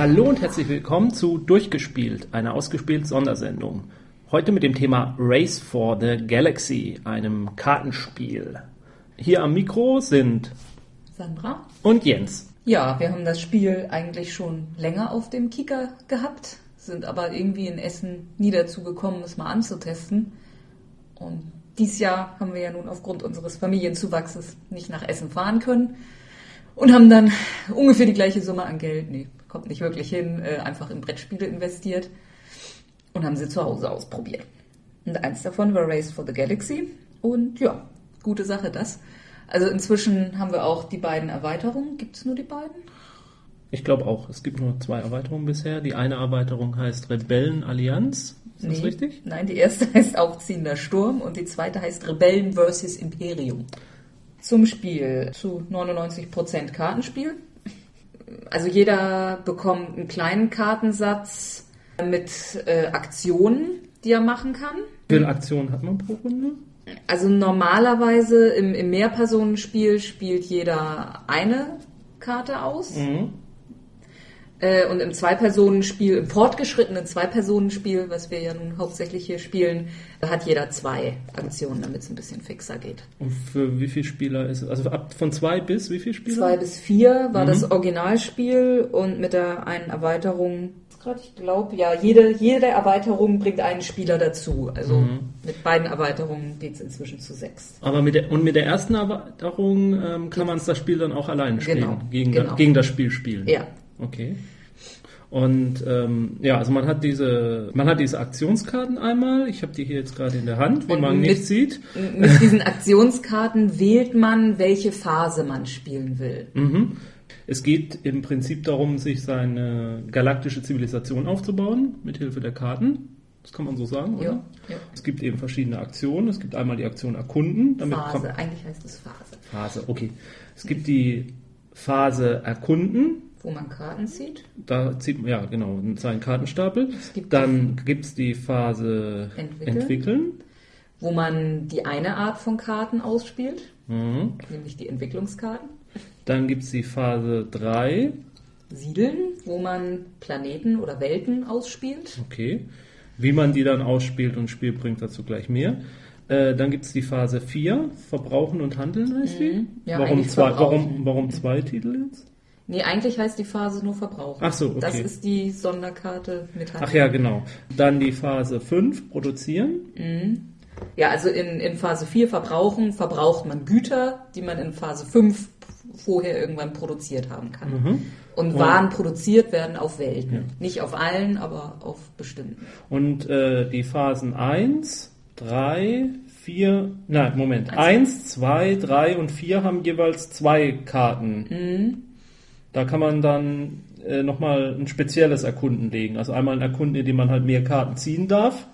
Hallo und herzlich willkommen zu Durchgespielt, einer ausgespielt Sondersendung. Heute mit dem Thema Race for the Galaxy, einem Kartenspiel. Hier am Mikro sind Sandra und Jens. Ja, wir haben das Spiel eigentlich schon länger auf dem Kicker gehabt, sind aber irgendwie in Essen nie dazu gekommen, es mal anzutesten. Und dieses Jahr haben wir ja nun aufgrund unseres Familienzuwachses nicht nach Essen fahren können und haben dann ungefähr die gleiche Summe an Geld, nee, kommt nicht wirklich hin, äh, einfach in Brettspiele investiert und haben sie zu Hause ausprobiert. Und eins davon war Race for the Galaxy und ja, gute Sache das. Also inzwischen haben wir auch die beiden Erweiterungen. Gibt es nur die beiden? Ich glaube auch. Es gibt nur zwei Erweiterungen bisher. Die eine Erweiterung heißt Rebellenallianz. Ist nee, das richtig? Nein, die erste heißt Aufziehender Sturm und die zweite heißt Rebellen vs. Imperium. Zum Spiel zu 99% Kartenspiel. Also jeder bekommt einen kleinen Kartensatz mit äh, Aktionen, die er machen kann. Wie viele Aktionen hat man pro Runde? Also normalerweise im, im Mehrpersonenspiel spielt jeder eine Karte aus. Mhm. Äh, und im Zwei-Personen-Spiel, im fortgeschrittenen Zwei-Personen-Spiel, was wir ja nun hauptsächlich hier spielen, hat jeder zwei Aktionen, damit es ein bisschen fixer geht. Und für wie viele Spieler ist es? Also ab von zwei bis wie viele Spieler? Zwei bis vier war Mhm. das Originalspiel und mit der einen Erweiterung, gerade ich glaube, ja, jede, jede Erweiterung bringt einen Spieler dazu. Also Mhm. mit beiden Erweiterungen geht es inzwischen zu sechs. Aber mit der, und mit der ersten Erweiterung ähm, kann man das Spiel dann auch alleine spielen, Genau, gegen, genau. gegen das Spiel spielen. Ja. Okay. Und ähm, ja, also man hat diese, man hat diese Aktionskarten einmal. Ich habe die hier jetzt gerade in der Hand, Und man mit- nicht sieht. Mit diesen Aktionskarten wählt man, welche Phase man spielen will. Mhm. Es geht im Prinzip darum, sich seine galaktische Zivilisation aufzubauen mit Hilfe der Karten. Das kann man so sagen, oder? Ja, ja. Es gibt eben verschiedene Aktionen. Es gibt einmal die Aktion Erkunden. Phase, eigentlich heißt es Phase, Phase, okay. Es gibt die Phase Erkunden. Wo man Karten zieht. Da zieht man, ja, genau, seinen Kartenstapel. gibt Dann gibt es die Phase Entwickeln. Entwickeln. wo man die eine Art von Karten ausspielt, Mhm. nämlich die Entwicklungskarten. Dann gibt es die Phase 3. Siedeln, wo man Planeten oder Welten ausspielt. Okay. Wie man die dann ausspielt und Spiel bringt dazu gleich mehr. Äh, dann gibt es die Phase 4, Verbrauchen und Handeln heißt die. Mhm. Ja, warum, zwei, warum, warum zwei Titel jetzt? Nee, eigentlich heißt die Phase nur Verbrauchen. Ach so, okay. Das ist die Sonderkarte mit Ach ja, genau. Dann die Phase 5, Produzieren. Ja, also in, in Phase 4 Verbrauchen verbraucht man Güter, die man in Phase 5 vorher irgendwann produziert haben kann. Mhm. Und Waren produziert werden auf Welten. Nicht auf allen, aber auf bestimmten. Und äh, die Phasen 1, 3, 4, nein, Moment. 1, 2, 3 und 4 haben jeweils zwei Karten. Mhm. Da kann man dann äh, nochmal ein spezielles Erkunden legen. Also einmal ein Erkunden, in dem man halt mehr Karten ziehen darf,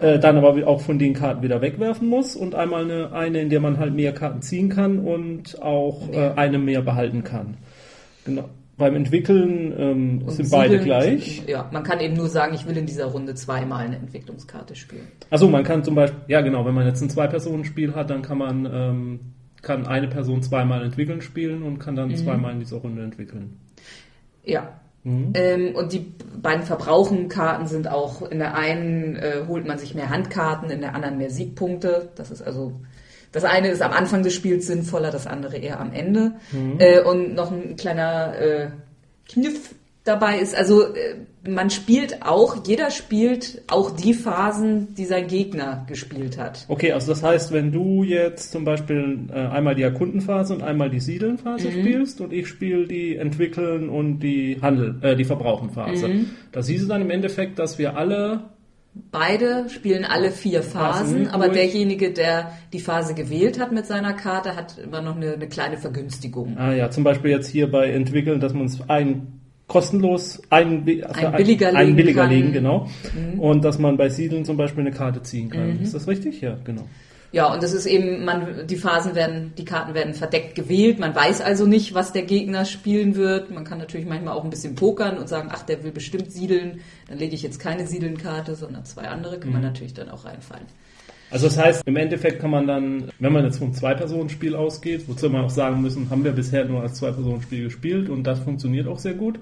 äh, dann aber auch von den Karten wieder wegwerfen muss und einmal eine, eine in der man halt mehr Karten ziehen kann und auch äh, eine mehr behalten kann. Genau. Beim Entwickeln ähm, sind beide Siedeln gleich. sind- Ja, man kann eben nur sagen, ich will in dieser Runde zweimal eine Entwicklungskarte spielen. Also man kann zum Beispiel, ja genau, wenn man jetzt ein Zwei-Personen-Spiel hat, dann kann man ähm, kann eine Person zweimal entwickeln spielen und kann dann zweimal in dieser Runde entwickeln. Ja. Mhm. Ähm, und die beiden Verbrauchenkarten sind auch, in der einen äh, holt man sich mehr Handkarten, in der anderen mehr Siegpunkte. Das ist also, das eine ist am Anfang des Spiels sinnvoller, das andere eher am Ende. Äh, und noch ein kleiner äh, Kniff dabei ist, also äh, man spielt auch, jeder spielt auch die Phasen, die sein Gegner gespielt hat. Okay, also das heißt, wenn du jetzt zum Beispiel äh, einmal die Erkundenphase und einmal die Siedelnphase spielst und ich spiele die Entwickeln und die Handel, äh, die Verbrauchenphase, da siehst du dann im Endeffekt, dass wir alle Beide spielen alle vier Phasen, aber derjenige, der die Phase gewählt hat mit seiner Karte, hat immer noch eine, eine kleine Vergünstigung. Ah ja, zum Beispiel jetzt hier bei Entwickeln, dass man es ein kostenlos einen, bi- für billiger einen legen billiger legen, genau. Und dass man bei Siedeln zum Beispiel eine Karte ziehen kann. Ist das richtig? Ja, genau. Ja, und das ist eben, man, die Phasen werden, die Karten werden verdeckt gewählt. Man weiß also nicht, was der Gegner spielen wird. Man kann natürlich manchmal auch ein bisschen pokern und sagen, ach, der will bestimmt siedeln. Dann lege ich jetzt keine Siedelnkarte, sondern zwei andere. Kann man natürlich dann auch reinfallen. Also das heißt, im Endeffekt kann man dann, wenn man jetzt vom Zwei-Personen-Spiel ausgeht, wozu wir auch sagen müssen, haben wir bisher nur als Zwei-Personen-Spiel gespielt und das funktioniert auch sehr gut.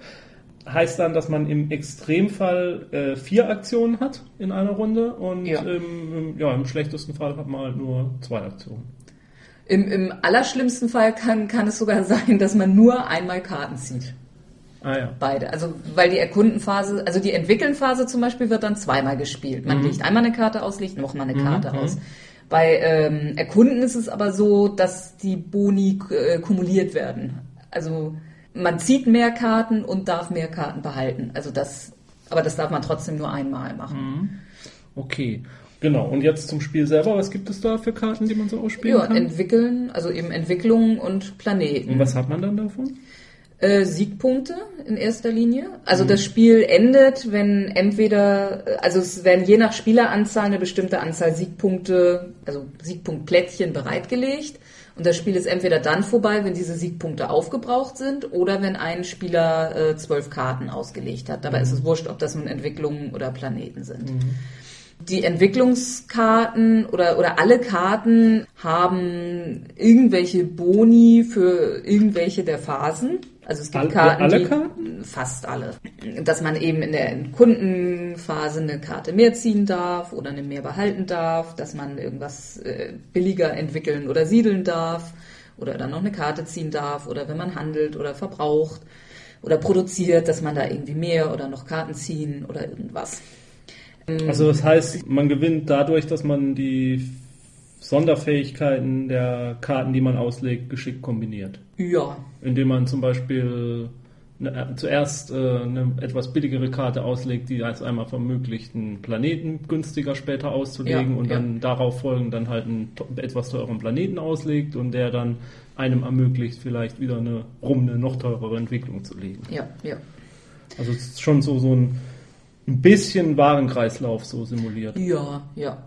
heißt dann, dass man im Extremfall äh, vier Aktionen hat in einer Runde und Ja. Im, im, ja, im schlechtesten Fall hat man halt nur zwei Aktionen. Im, Im allerschlimmsten Fall kann, kann es sogar sein, dass man nur einmal Karten zieht. Ah ja. Beide. Also, weil die Erkundenphase, also die Entwickelnphase zum Beispiel wird dann zweimal gespielt. Man legt einmal eine Karte aus, legt nochmal eine Karte aus. Bei ähm, Erkunden ist es aber so, dass die Boni äh, kumuliert werden. Also, man zieht mehr Karten und darf mehr Karten behalten. Also das, aber das darf man trotzdem nur einmal machen. Okay. Genau. Und jetzt zum Spiel selber. Was gibt es da für Karten, die man so ausspielen Ja, kann? entwickeln, also eben Entwicklung und Planeten. Und was hat man dann davon? Äh, Siegpunkte in erster Linie. Also das Spiel endet, wenn entweder, äh, also es werden je nach Spieleranzahl eine bestimmte Anzahl Siegpunkte, also Siegpunktplättchen bereitgelegt. Und das Spiel ist entweder dann vorbei, wenn diese Siegpunkte aufgebraucht sind, oder wenn ein Spieler äh, zwölf Karten ausgelegt hat. Dabei ist es wurscht, ob das nun Entwicklungen oder Planeten sind. Die Entwicklungskarten oder, oder alle Karten haben irgendwelche Boni für irgendwelche der Phasen. Also es gibt Alle- Karten, alle die, Karten? fast alle. Dass man eben in der Kundenphase eine Karte mehr ziehen darf oder eine mehr behalten darf, dass man irgendwas äh, billiger entwickeln oder siedeln darf oder dann noch eine Karte ziehen darf oder wenn man handelt oder verbraucht oder produziert, dass man da irgendwie mehr oder noch Karten ziehen oder irgendwas. Also das heißt, man gewinnt dadurch, dass man die Sonderfähigkeiten der Karten, die man auslegt, geschickt kombiniert. Ja, Indem man zum Beispiel eine, äh, zuerst äh, eine etwas billigere Karte auslegt, die als einmal vermöglicht, einen Planeten günstiger später auszulegen Ja, und ja. dann darauf folgend dann halt einen etwas teureren Planeten auslegt und der dann einem ermöglicht, vielleicht wieder eine rum eine noch teurere Entwicklung zu legen. ja, ja. Also es ist schon so, so ein, ein bisschen Warenkreislauf so simuliert. Ja, ja.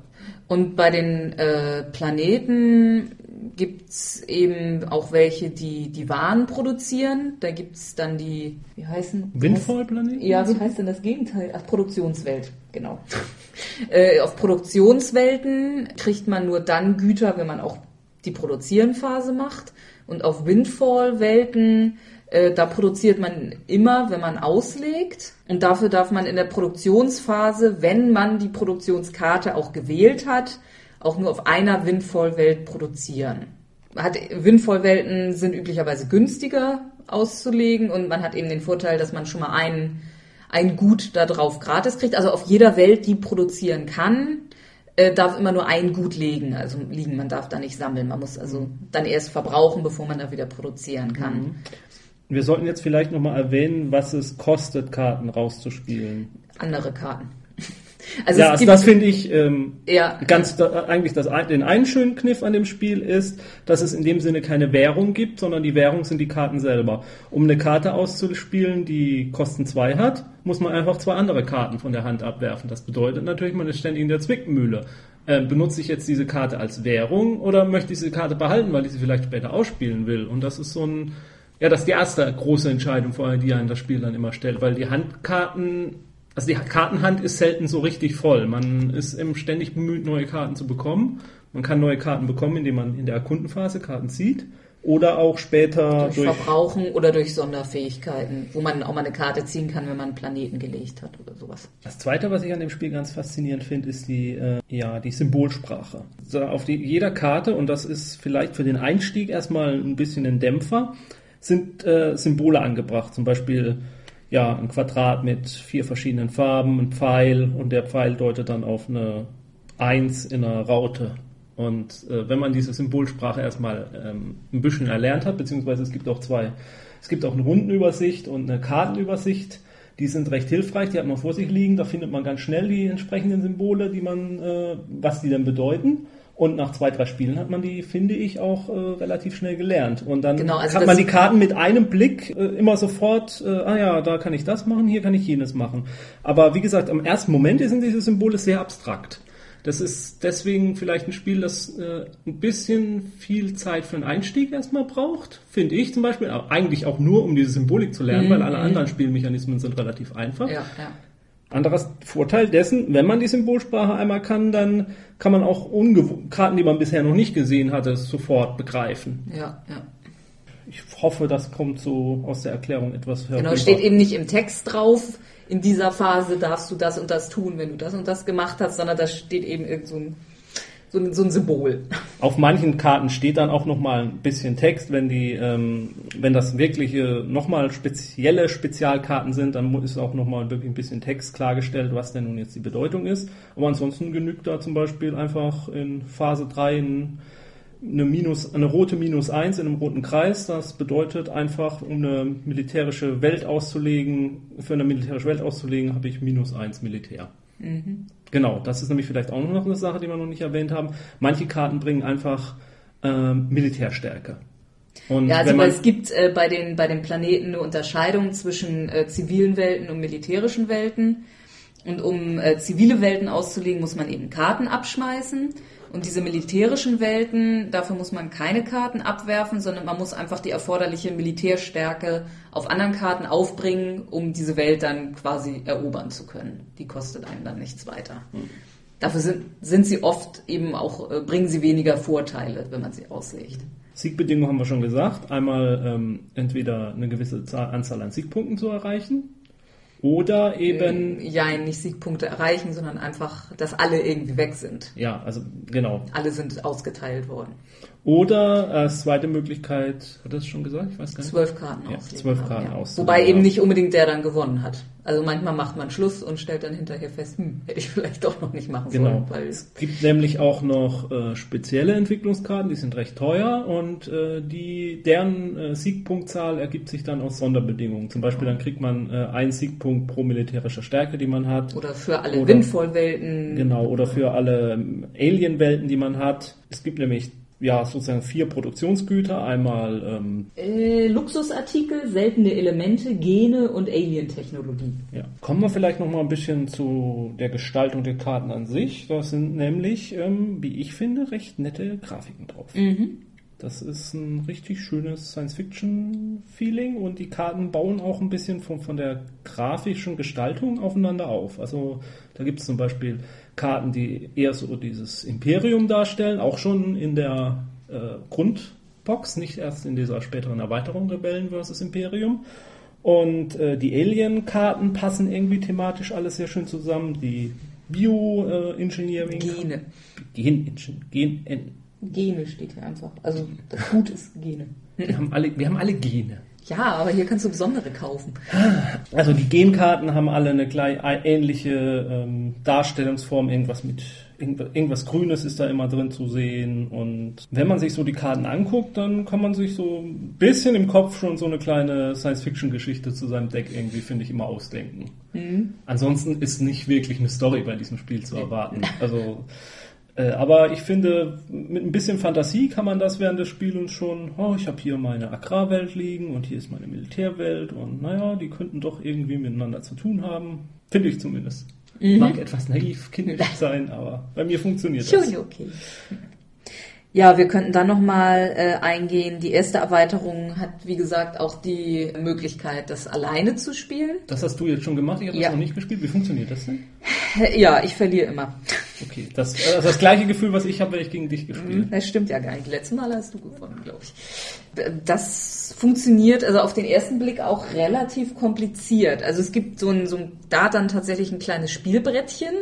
Und bei den äh, Planeten gibt's eben auch welche, die die Waren produzieren. Da gibt's dann die, wie heißen? Windfall-Planeten? Ja, wie heißt denn das Gegenteil? Ach, Produktionswelt, genau. äh, auf Produktionswelten kriegt man nur dann Güter, wenn man auch die Produzierenphase macht. Und auf Windfall-Welten, äh, da produziert man immer, wenn man auslegt. Und dafür darf man in der Produktionsphase, wenn man die Produktionskarte auch gewählt hat, auch nur auf einer Windfall-Welt produzieren. Hat, Windfall-Welten sind üblicherweise günstiger auszulegen und man hat eben den Vorteil, dass man schon mal ein, ein Gut da drauf gratis kriegt. Also auf jeder Welt, die produzieren kann, äh, darf immer nur ein Gut liegen. Also liegen, man darf da nicht sammeln. Man muss also dann erst verbrauchen, bevor man da wieder produzieren kann. Wir sollten jetzt vielleicht nochmal erwähnen, was es kostet, Karten rauszuspielen. Andere Karten. Also ja, also das finde ich ähm, ja, ganz da, eigentlich das, den einen schönen Kniff an dem Spiel ist, dass es in dem Sinne keine Währung gibt, sondern die Währung sind die Karten selber. Um eine Karte auszuspielen, die Kosten zwei hat, muss man einfach zwei andere Karten von der Hand abwerfen. Das bedeutet natürlich, man ist ständig in der Zwickmühle. Ähm, benutze ich jetzt diese Karte als Währung oder möchte ich diese Karte behalten, weil ich sie vielleicht später ausspielen will? Und das ist so ein, ja, das ist die erste große Entscheidung, vor allem die einen das Spiel dann immer stellt, weil die Handkarten, also die Kartenhand ist selten so richtig voll. Man ist eben ständig bemüht, neue Karten zu bekommen. Man kann neue Karten bekommen, indem man in der Erkundenphase Karten zieht oder auch später durch, durch, Verbrauchen oder durch Sonderfähigkeiten, wo man auch mal eine Karte ziehen kann, wenn man einen Planeten gelegt hat oder sowas. Das zweite, was ich an dem Spiel ganz faszinierend finde, ist die, äh, ja, die Symbolsprache. So, auf die, jeder Karte, und das ist vielleicht für den Einstieg erstmal ein bisschen ein Dämpfer, sind äh, Symbole angebracht. Zum Beispiel ja, ein Quadrat mit vier verschiedenen Farben, ein Pfeil und der Pfeil deutet dann auf eine Eins in einer Raute. Und äh, wenn man diese Symbolsprache erstmal ähm, ein bisschen erlernt hat, beziehungsweise es gibt auch zwei, es gibt auch eine Rundenübersicht und eine Kartenübersicht, die sind recht hilfreich, die hat man vor sich liegen, da findet man ganz schnell die entsprechenden Symbole, die man, äh, was die denn bedeuten. Und nach zwei, drei Spielen hat man die, finde ich, auch äh, relativ schnell gelernt. Und dann Genau, also hat man die Karten mit einem Blick äh, immer sofort, äh, ah ja, da kann ich das machen, hier kann ich jenes machen. Aber wie gesagt, am ersten Moment sind diese Symbole sehr abstrakt. Das ist deswegen vielleicht ein Spiel, das äh, ein bisschen viel Zeit für einen Einstieg erstmal braucht, finde ich zum Beispiel. Aber eigentlich auch nur, um diese Symbolik zu lernen, weil alle anderen Spielmechanismen sind relativ einfach. Ja, ja. Anderes Vorteil dessen, wenn man die Symbolsprache einmal kann, dann kann man auch Karten, die man bisher noch nicht gesehen hatte, sofort begreifen. Ja, ja. ich hoffe, das kommt so aus der Erklärung etwas herüber. Genau, steht eben nicht im Text drauf, in dieser Phase darfst du das und das tun, wenn du das und das gemacht hast, sondern da steht eben irgend so ein so ein, so ein Symbol. Auf manchen Karten steht dann auch nochmal ein bisschen Text, wenn die, ähm, wenn das wirkliche nochmal spezielle Spezialkarten sind, dann ist auch nochmal wirklich ein bisschen Text klargestellt, was denn nun jetzt die Bedeutung ist. Aber ansonsten genügt da zum Beispiel einfach in Phase 3 ein, eine, Minus, eine rote Minus 1 in einem roten Kreis. Das bedeutet einfach, um eine militärische Welt auszulegen, für eine militärische Welt auszulegen, habe ich Minus 1 Militär. Mhm. Genau, das ist nämlich vielleicht auch noch eine Sache, die wir noch nicht erwähnt haben. Manche Karten bringen einfach äh, Militärstärke. Und ja, also weil es gibt äh, bei, den, bei den Planeten eine Unterscheidung zwischen äh, zivilen Welten und militärischen Welten. Und um äh, zivile Welten auszulegen, muss man eben Karten abschmeißen. Und diese militärischen Welten, dafür muss man keine Karten abwerfen, sondern man muss einfach die erforderliche Militärstärke auf anderen Karten aufbringen, um diese Welt dann quasi erobern zu können. Die kostet einem dann nichts weiter. Mhm. Dafür sind, sind sie oft eben auch, äh, bringen sie weniger Vorteile, wenn man sie auslegt. Siegbedingungen haben wir schon gesagt. Einmal ähm, entweder eine gewisse Zahl, Anzahl an Siegpunkten zu erreichen oder eben. Äh, ja, nicht Siegpunkte erreichen, sondern einfach, dass alle irgendwie weg sind. Ja, also genau. Alle sind ausgeteilt worden. Oder als äh, zweite Möglichkeit, hat das schon gesagt? Ich weiß gar nicht. Zwölf Karten ja, Zwölf Karten ja. auslegen. Wobei eben nicht unbedingt der dann gewonnen hat. Also manchmal macht man Schluss und stellt dann hinterher fest, hm, hätte ich vielleicht doch noch nicht machen sollen. Genau. es gibt nämlich auch noch äh, spezielle Entwicklungskarten, die sind recht teuer und äh, die, deren äh, Siegpunktzahl ergibt sich dann aus Sonderbedingungen. Zum Beispiel dann kriegt man äh, einen Siegpunkt pro militärischer Stärke, die man hat. Oder für alle Windvollwelten. Genau, oder für alle ähm, Alien-Welten, die man hat. Es gibt nämlich ja, sozusagen vier Produktionsgüter. Einmal ähm, äh, Luxusartikel, seltene Elemente, Gene und Alien-Technologie. Ja. Kommen wir vielleicht noch mal ein bisschen zu der Gestaltung der Karten an sich. Das sind nämlich, ähm, wie ich finde, recht nette Grafiken drauf. Mhm. Das ist ein richtig schönes Science-Fiction-Feeling und die Karten bauen auch ein bisschen von, von der grafischen Gestaltung aufeinander auf. Also da gibt es zum Beispiel Karten, die eher so dieses Imperium darstellen, auch schon in der äh, Grundbox, nicht erst in dieser späteren Erweiterung Rebellen vs. Imperium. Und äh, die Alien-Karten passen irgendwie thematisch alles sehr schön zusammen. Die Bio-Engineering. Gene. Gen, Gen, Gen, Gene steht hier einfach. Also das Gut ist Gene. Wir haben alle, wir haben alle Gene. Ja, aber hier kannst du besondere kaufen. Also die Genkarten haben alle eine gleich ähnliche ähm, Darstellungsform, irgendwas mit irgendwas Grünes ist da immer drin zu sehen. Und wenn man sich so die Karten anguckt, dann kann man sich so ein bisschen im Kopf schon so eine kleine Science-Fiction-Geschichte zu seinem Deck irgendwie, finde ich, immer ausdenken. Mhm. Ansonsten ist nicht wirklich eine Story bei diesem Spiel zu erwarten. Also äh, aber ich finde, mit ein bisschen Fantasie kann man das während des Spielens schon, oh, ich habe hier meine Agrarwelt liegen und hier ist meine Militärwelt und naja, die könnten doch irgendwie miteinander zu tun haben. Finde ich zumindest. Mhm. Mag etwas naiv, kindisch sein, aber bei mir funktioniert schon das. Schon okay. Ja, wir könnten dann nochmal äh, eingehen. Die erste Erweiterung hat, wie gesagt, auch die Möglichkeit, das alleine zu spielen. Das hast du jetzt schon gemacht, ich habe ja. das noch nicht gespielt. Wie funktioniert das denn? Ja, ich verliere immer. Okay, das ist also das gleiche Gefühl, was ich habe, wenn ich gegen dich gespielt habe. Das stimmt ja gar nicht. Letztes Mal hast du gewonnen, glaube ich. Das funktioniert also auf den ersten Blick auch relativ kompliziert. Also es gibt so ein, so ein da dann tatsächlich ein kleines Spielbrettchen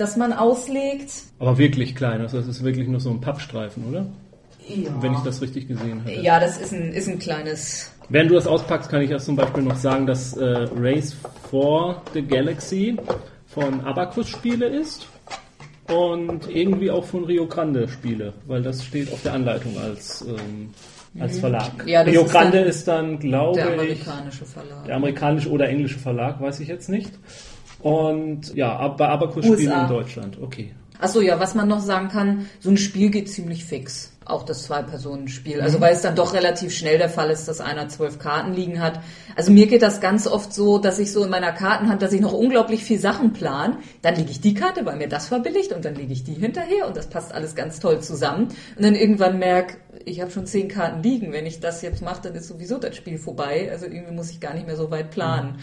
das man auslegt. Aber wirklich klein, also das ist wirklich nur so ein Pappstreifen, oder? Ja. Wenn ich das richtig gesehen habe. Ja, das ist ein, ist ein kleines. Während du das auspackst, kann ich erst zum Beispiel noch sagen, dass äh, Race for the Galaxy von Abacus Spiele ist und irgendwie auch von Rio Grande Spiele, weil das steht auf der Anleitung als, ähm, als mhm. Verlag. Ja, Rio Grande ist dann, glaube ich, der amerikanische Verlag. Der amerikanische oder englische Verlag, weiß ich jetzt nicht. Und ja, bei Abacus spielen in Deutschland. Okay. Achso, ja, was man noch sagen kann, so ein Spiel geht ziemlich fix. Auch das Zwei-Personen-Spiel. Also mhm. weil es dann doch relativ schnell der Fall ist, dass einer zwölf Karten liegen hat. Also mir geht das ganz oft so, dass ich so in meiner Kartenhand, dass ich noch unglaublich viel Sachen plan. Dann lege ich die Karte, weil mir das verbilligt und dann lege ich die hinterher und das passt alles ganz toll zusammen. Und dann irgendwann merke, ich habe schon zehn Karten liegen. Wenn ich das jetzt mache, dann ist sowieso das Spiel vorbei. Also irgendwie muss ich gar nicht mehr so weit planen. Mhm.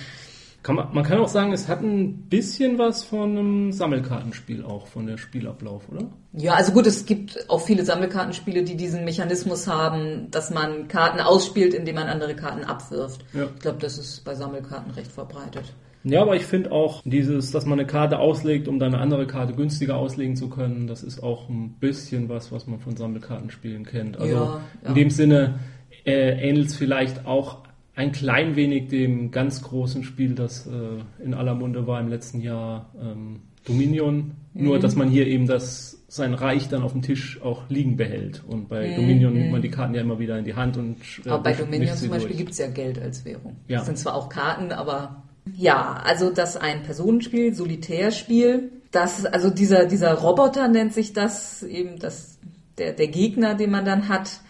Kann man, man kann auch sagen, es hat ein bisschen was von einem Sammelkartenspiel auch, von der Spielablauf, oder? Ja, also gut, es gibt auch viele Sammelkartenspiele, die diesen Mechanismus haben, dass man Karten ausspielt, indem man andere Karten abwirft. Ja. Ich glaube, das ist bei Sammelkarten recht verbreitet. Ja, aber ich finde auch dieses, dass man eine Karte auslegt, um dann eine andere Karte günstiger auslegen zu können, das ist auch ein bisschen was, was man von Sammelkartenspielen kennt. Also Ja, ja. in dem Sinne äh, ähnelt es vielleicht auch ein klein wenig dem ganz großen Spiel, das äh, in aller Munde war im letzten Jahr, ähm, Dominion. Mhm. Nur, dass man hier eben das, sein Reich dann auf dem Tisch auch liegen behält. Und bei Mhm. Dominion nimmt man die Karten ja immer wieder in die Hand und äh, Aber bei Dominion zum Beispiel gibt es ja Geld als Währung. Ja. Das sind zwar auch Karten, aber ja, also das ein Personenspiel, Solitärspiel. Das, also dieser, dieser Roboter nennt sich das, eben das, der, der Gegner, den man dann hat.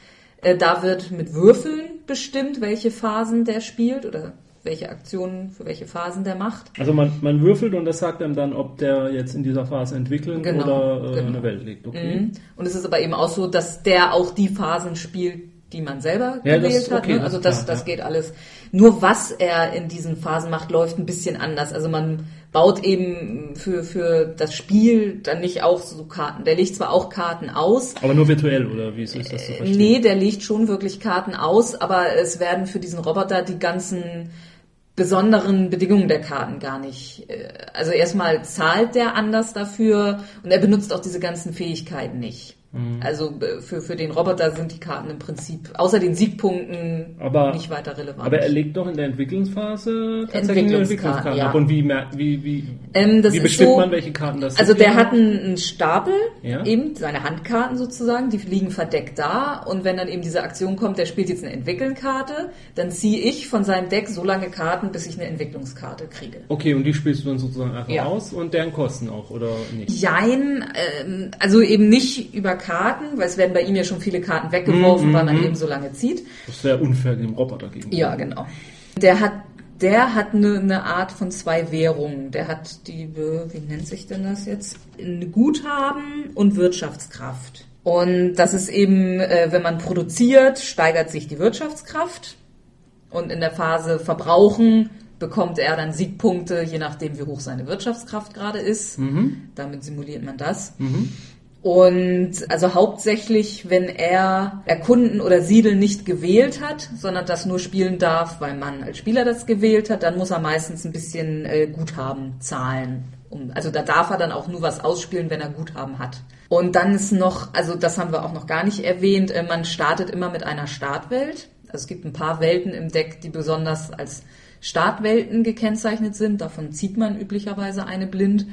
Äh, da wird mit Würfeln bestimmt, welche Phasen der spielt oder welche Aktionen für welche Phasen der macht. Also man, man würfelt und das sagt einem dann, ob der jetzt in dieser Phase entwickeln Genau, oder äh, genau. eine Welt legt. Okay. Mhm. Und es ist aber eben auch so, dass der auch die Phasen spielt, die man selber Ja, das gewählt ist hat. okay, Ne? das Also ist das, klar, das ja. geht alles. Nur was er in diesen Phasen macht, läuft ein bisschen anders. Also man baut eben für, für das Spiel dann nicht auch so Karten. Der legt zwar auch Karten aus, Aber nur virtuell, oder wie ist das zu verstehen? Nee, der legt schon wirklich Karten aus, aber es werden für diesen Roboter die ganzen besonderen Bedingungen der Karten gar nicht. äh, Also erstmal zahlt der anders dafür und er benutzt auch diese ganzen Fähigkeiten nicht. Mhm. Also für, für den Roboter sind die Karten im Prinzip außer den Siegpunkten Aber- nicht weiter relevant. Aber er legt doch in der Entwicklungsphase tatsächlich Entwicklungskarten, Entwicklungskarte ja. ab. Und wie, wie, wie, Ähm, wie bestimmt so- man, welche Karten das Also sind? der hat einen, einen Stapel, Ja. eben seine Handkarten sozusagen, die liegen verdeckt da. Und wenn dann eben diese Aktion kommt, der spielt jetzt eine Entwickelnkarte, dann ziehe ich von seinem Deck so lange Karten, bis ich eine Entwicklungskarte kriege. Okay, und die spielst du dann sozusagen einfach Ja. aus und deren Kosten auch, oder nicht? Jein, ähm, also eben nicht über Karten, weil es werden bei ihm ja schon viele Karten weggeworfen, Mhm, weil man mhm. eben so lange zieht. Das ist sehr unfair dem Roboter gegenüber. Ja, genau. Der hat, der hat eine, eine Art von zwei Währungen. Der hat die, wie nennt sich denn das jetzt? Guthaben und Wirtschaftskraft. Und das ist eben, äh, wenn man produziert, steigert sich die Wirtschaftskraft. Und in der Phase Verbrauchen bekommt er dann Siegpunkte, je nachdem, wie hoch seine Wirtschaftskraft gerade ist. Damit simuliert man das. Und also hauptsächlich, wenn er Erkunden oder Siedeln nicht gewählt hat, sondern das nur spielen darf, weil man als Spieler das gewählt hat, dann muss er meistens ein bisschen äh, Guthaben zahlen. Um, also da darf er dann auch nur was ausspielen, wenn er Guthaben hat. Und dann ist noch, also das haben wir auch noch gar nicht erwähnt, äh, man startet immer mit einer Startwelt. Also es gibt ein paar Welten im Deck, die besonders als Startwelten gekennzeichnet sind. Davon zieht man üblicherweise eine blind.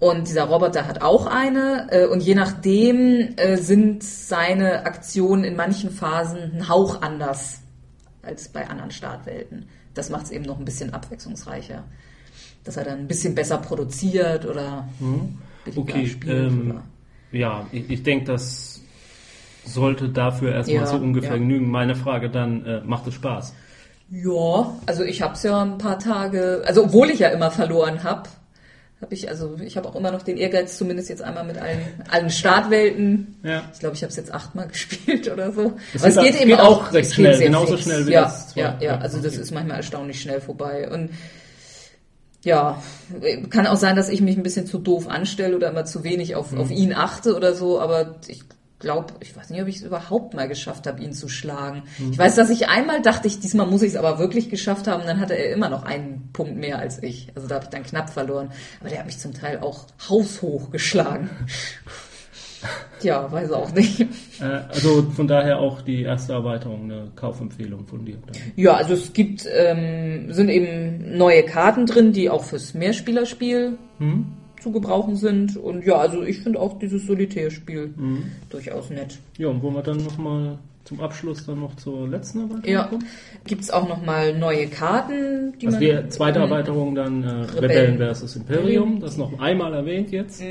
Und dieser Roboter hat auch eine. äh, Und je nachdem äh, sind seine Aktionen in manchen Phasen ein Hauch anders als bei anderen Startwelten. Das macht es eben noch ein bisschen abwechslungsreicher. Dass er dann ein bisschen besser produziert oder billiger Okay, spielt. ähm, oder. ja, ich, ich denke, das sollte dafür erstmal Ja, so ungefähr ja. genügen. Meine Frage dann, äh, macht es Spaß? Ja, also ich habe es ja ein paar Tage, also obwohl ich ja immer verloren habe, habe ich also ich habe auch immer noch den Ehrgeiz, zumindest jetzt einmal mit allen allen Startwelten. Ja. Ich glaube, ich habe es jetzt achtmal gespielt oder so. Das Aber es geht- geht eben auch, auch recht schnell, genauso fix. schnell wie ja, das. Ja, ja, Ja, also das ist manchmal erstaunlich schnell vorbei und ja, kann auch sein, dass ich mich ein bisschen zu doof anstelle oder immer zu wenig auf, Mhm. auf ihn achte oder so, aber ich glaube, ich weiß nicht, ob ich es überhaupt mal geschafft habe, ihn zu schlagen. Mhm. Ich weiß, dass ich einmal dachte, ich, diesmal muss ich es aber wirklich geschafft haben, dann hatte er immer noch einen Punkt mehr als ich. Also da habe ich dann knapp verloren. Aber der hat mich zum Teil auch haushoch geschlagen. Tja, weiß auch nicht. Äh, also von daher auch die erste Erweiterung eine Kaufempfehlung von dir. Dann. Ja, also es gibt, ähm, sind eben neue Karten drin, die auch fürs Mehrspielerspiel Hm? Zu gebrauchen sind. Und ja, also ich finde auch dieses Solitärspiel durchaus nett. Ja, und wollen wir dann nochmal zum Abschluss dann noch zur letzten Erweiterung Ja, kommen? gibt's auch nochmal neue Karten, die Also man... die zweite Erweiterung dann äh, Rebellen versus Imperium, das noch einmal erwähnt jetzt.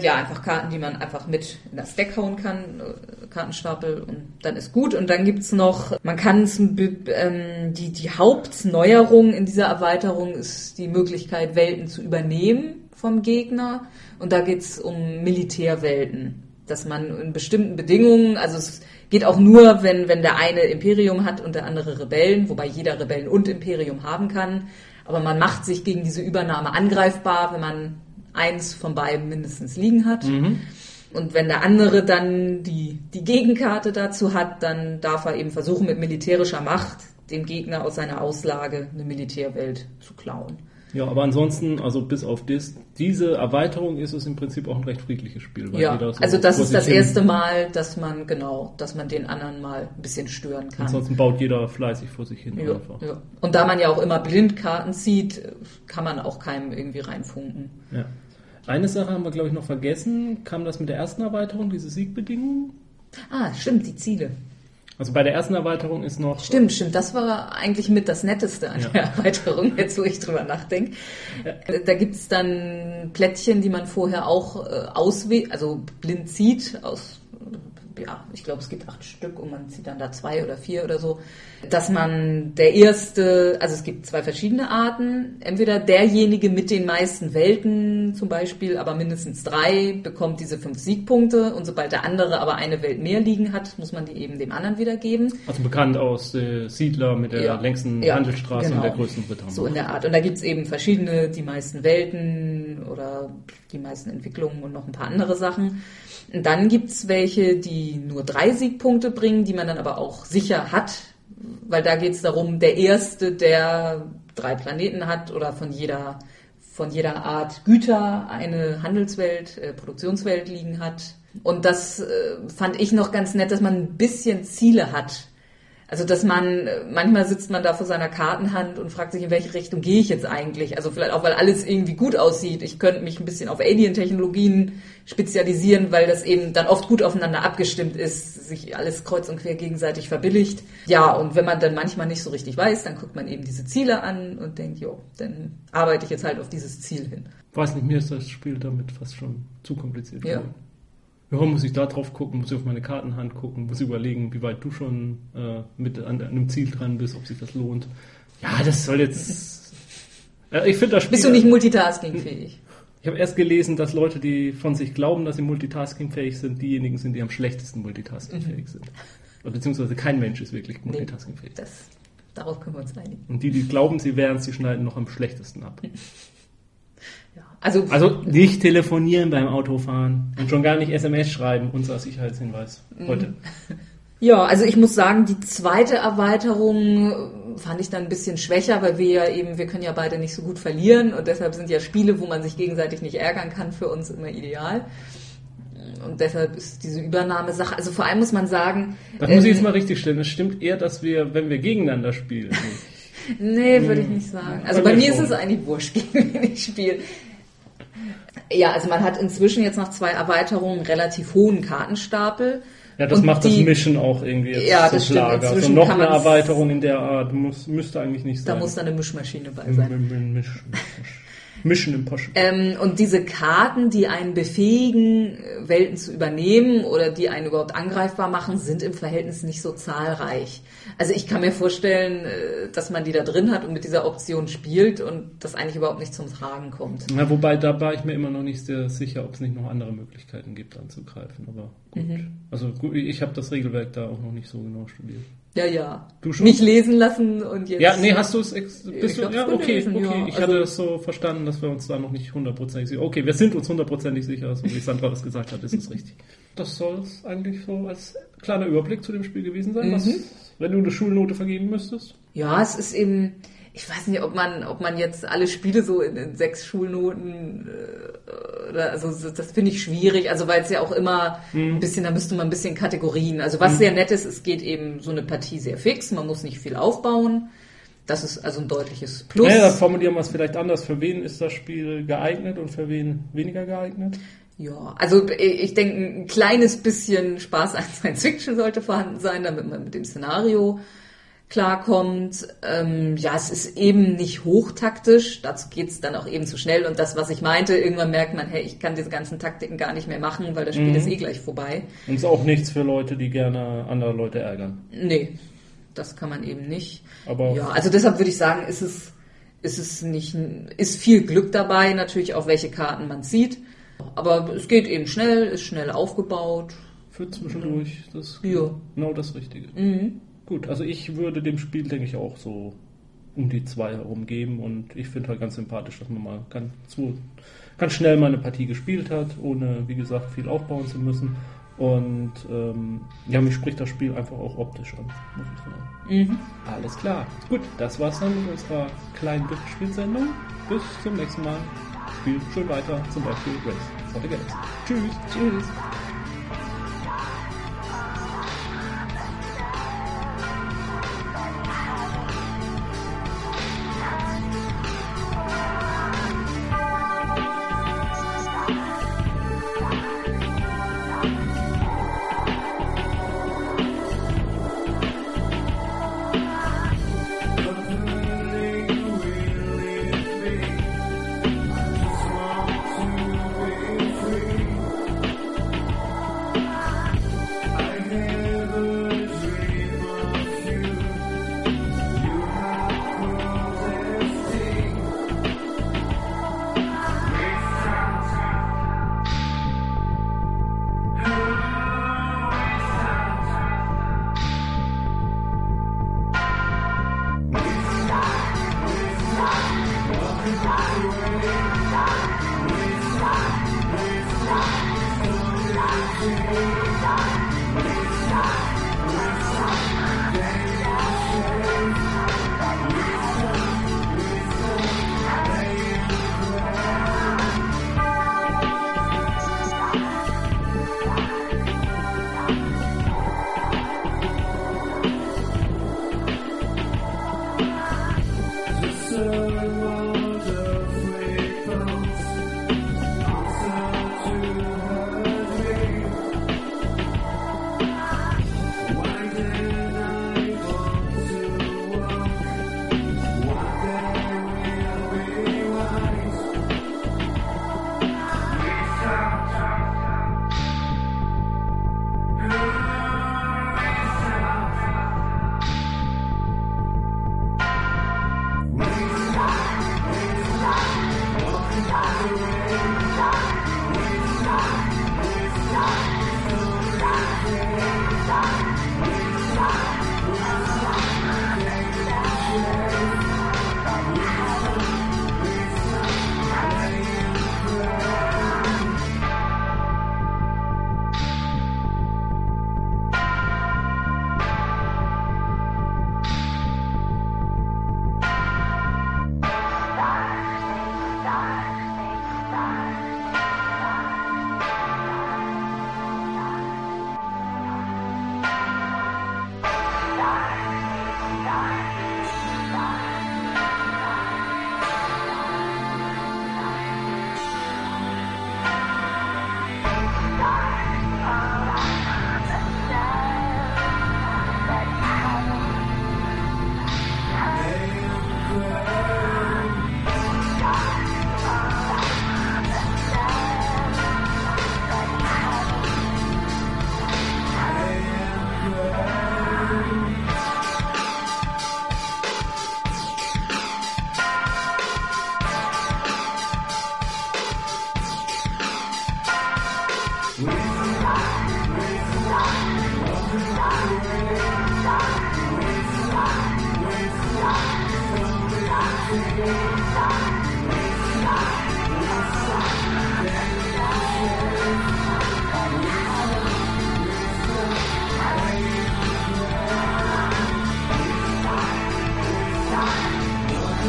Ja, einfach Karten, die man einfach mit in das Deck hauen kann, äh, Kartenstapel und dann ist gut. Und dann gibt's noch, man kann es, ähm, die, die Hauptneuerung in dieser Erweiterung ist die Möglichkeit, Welten zu übernehmen vom Gegner. Und da geht's um Militärwelten, dass man in bestimmten Bedingungen, also es geht auch nur, wenn, wenn der eine Imperium hat und der andere Rebellen, wobei jeder Rebellen und Imperium haben kann. Aber man macht sich gegen diese Übernahme angreifbar, wenn man eins von beiden mindestens liegen hat. Mhm. Und wenn der andere dann die, die Gegenkarte dazu hat, dann darf er eben versuchen, mit militärischer Macht dem Gegner aus seiner Auslage eine Militärwelt zu klauen. Ja, aber ansonsten, also bis auf das, diese Erweiterung ist es im Prinzip auch ein recht friedliches Spiel. Ja, so also das ist das erste Mal, dass man, genau, dass man den anderen mal ein bisschen stören kann. Ansonsten baut jeder fleißig vor sich hin Ja, einfach. ja. Und da man ja auch immer Blindkarten zieht, kann man auch keinem irgendwie reinfunken. Ja. Eine Sache haben wir, glaube ich, noch vergessen. Kam das mit der ersten Erweiterung, diese Siegbedingungen? Ah, stimmt, die Ziele. Also bei der ersten Erweiterung ist noch. Stimmt, stimmt. Das war eigentlich mit das Netteste an Ja. der Erweiterung, jetzt wo ich drüber nachdenke. Da gibt's dann Plättchen, die man vorher auch äh, auswählt, also blind zieht aus, ja, ich glaube, es gibt acht Stück und man zieht dann da zwei oder vier oder so. Dass man der erste, also es gibt zwei verschiedene Arten. Entweder derjenige mit den meisten Welten zum Beispiel, aber mindestens drei, bekommt diese fünf Siegpunkte und sobald der andere aber eine Welt mehr liegen hat, muss man die eben dem anderen wiedergeben. Also bekannt aus äh, Siedler mit der Ja. längsten Ja, Handelsstraße und genau. der größten Britta. So in der Art. Und da gibt's eben verschiedene, die meisten Welten oder die meisten Entwicklungen und noch ein paar andere Sachen. Und dann gibt's welche, die nur drei Siegpunkte bringen, die man dann aber auch sicher hat, weil da geht's darum, der Erste, der drei Planeten hat oder von jeder, von jeder Art Güter eine Handelswelt, äh, Produktionswelt liegen hat. Und das äh, fand ich noch ganz nett, dass man ein bisschen Ziele hat. Also, dass man, manchmal sitzt man da vor seiner Kartenhand und fragt sich, in welche Richtung gehe ich jetzt eigentlich? Also vielleicht auch, weil alles irgendwie gut aussieht. Ich könnte mich ein bisschen auf Alien-Technologien spezialisieren, weil das eben dann oft gut aufeinander abgestimmt ist, sich alles kreuz und quer gegenseitig verbilligt. Ja, und wenn man dann manchmal nicht so richtig weiß, dann guckt man eben diese Ziele an und denkt, jo, dann arbeite ich jetzt halt auf dieses Ziel hin. Weiß nicht, mir ist das Spiel damit fast schon zu kompliziert. Ja. geworden. Ja, muss ich da drauf gucken, muss ich auf meine Kartenhand gucken, muss überlegen, wie weit du schon äh, mit an einem Ziel dran bist, ob sich das lohnt. Ja, das soll jetzt. Äh, ich finde das Spiel. Bist du nicht multitaskingfähig? Ich habe erst gelesen, dass Leute, die von sich glauben, dass sie multitaskingfähig sind, diejenigen sind, die am schlechtesten multitaskingfähig sind. Oder Beziehungsweise kein Mensch ist wirklich multitaskingfähig. Das, darauf können wir uns einigen. Und die, die glauben, sie wären, sie schneiden noch am schlechtesten ab. Also, Also nicht telefonieren beim Autofahren und schon gar nicht SMS schreiben, unser Sicherheitshinweis heute. Ja, also ich muss sagen, die zweite Erweiterung äh, fand ich dann ein bisschen schwächer, weil wir ja eben, wir können ja beide nicht so gut verlieren und deshalb sind ja Spiele, wo man sich gegenseitig nicht ärgern kann, für uns immer ideal. Und deshalb ist diese Übernahmesache, also vor allem muss man sagen, Das muss ich ähm, jetzt mal richtig stellen. Es stimmt eher, dass wir, wenn wir gegeneinander spielen. Nee, würde ich nicht sagen. Also Bei bei mir mir ist es eigentlich wurscht, gegen wen ich spiele. Ja, also man hat inzwischen jetzt nach zwei Erweiterungen einen relativ hohen Kartenstapel. Ja, das Und macht die- das Mischen auch irgendwie jetzt Ja, so das stimmt. Schlager. Also noch eine Erweiterung in der Art muss, müsste eigentlich nicht Da sein. muss dann eine Mischmaschine bei sein. M- m- Misch- Mischen im Posch. Ähm, und diese Karten, die einen befähigen, äh, Welten zu übernehmen oder die einen überhaupt angreifbar machen, sind im Verhältnis nicht so zahlreich. Also ich kann mir vorstellen, äh, dass man die da drin hat und mit dieser Option spielt und das eigentlich überhaupt nicht zum Tragen kommt. Na, wobei, da war ich mir immer noch nicht sehr sicher, ob es nicht noch andere Möglichkeiten gibt, anzugreifen. Aber gut. Mhm. Also gut, ich habe das Regelwerk da auch noch nicht so genau studiert. Ja, ja. Du schon? Mich lesen lassen und jetzt. Ja, nee, hast du es? Bist du, hab's ja, okay, gelesen, okay. ja. Ich Also- hatte es so verstanden, dass wir uns da noch nicht hundertprozentig sicher. Okay, wir sind uns hundertprozentig sicher, so wie Sandra das gesagt hat, ist es richtig. Das soll es eigentlich so als kleiner Überblick zu dem Spiel gewesen sein. Was, Mhm. wenn du eine Schulnote vergeben müsstest? Ja, es ist eben, ich weiß nicht, ob man, ob man jetzt alle Spiele so in, in sechs Schulnoten, äh, oder, also so- das finde ich schwierig, also weil es ja auch immer Mhm. ein bisschen, da müsste man ein bisschen Kategorien. Also was sehr nett ist, es geht eben so eine Partie sehr fix, man muss nicht viel aufbauen. Das ist also ein deutliches Plus. Naja, formulieren wir es vielleicht anders. Für wen ist das Spiel geeignet und für wen weniger geeignet? Ja, also ich denke, ein kleines bisschen Spaß an Science Fiction sollte vorhanden sein, damit man mit dem Szenario klarkommt. Ähm, ja, es ist eben nicht hochtaktisch, dazu geht's dann auch eben zu schnell. Und das, was ich meinte, irgendwann merkt man, hey, ich kann diese ganzen Taktiken gar nicht mehr machen, weil das Spiel Mhm. ist eh gleich vorbei. Und ist auch nichts für Leute, die gerne andere Leute ärgern. Nee, das kann man eben nicht. Aber Ja, also deshalb würde ich sagen, ist es, ist es nicht, ist viel Glück dabei, natürlich auch welche Karten man zieht. Aber es geht eben schnell, ist schnell aufgebaut. für zwischendurch das Ja. genau das Richtige. Mhm. Gut, also ich würde dem Spiel, denke ich, auch so um die zwei herum geben und ich finde halt ganz sympathisch, dass man mal ganz, ganz schnell mal eine Partie gespielt hat, ohne, wie gesagt, viel aufbauen zu müssen. Und ähm, ja, mich spricht das Spiel einfach auch optisch an, muss ich sagen. Mhm. Alles klar. Gut, das war's dann mit unserer kleinen Spielsendung. Bis zum nächsten Mal. Spielt schön weiter, zum Beispiel Race for the Games. Tschüss. Tschüss. Stop! Stop!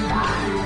了。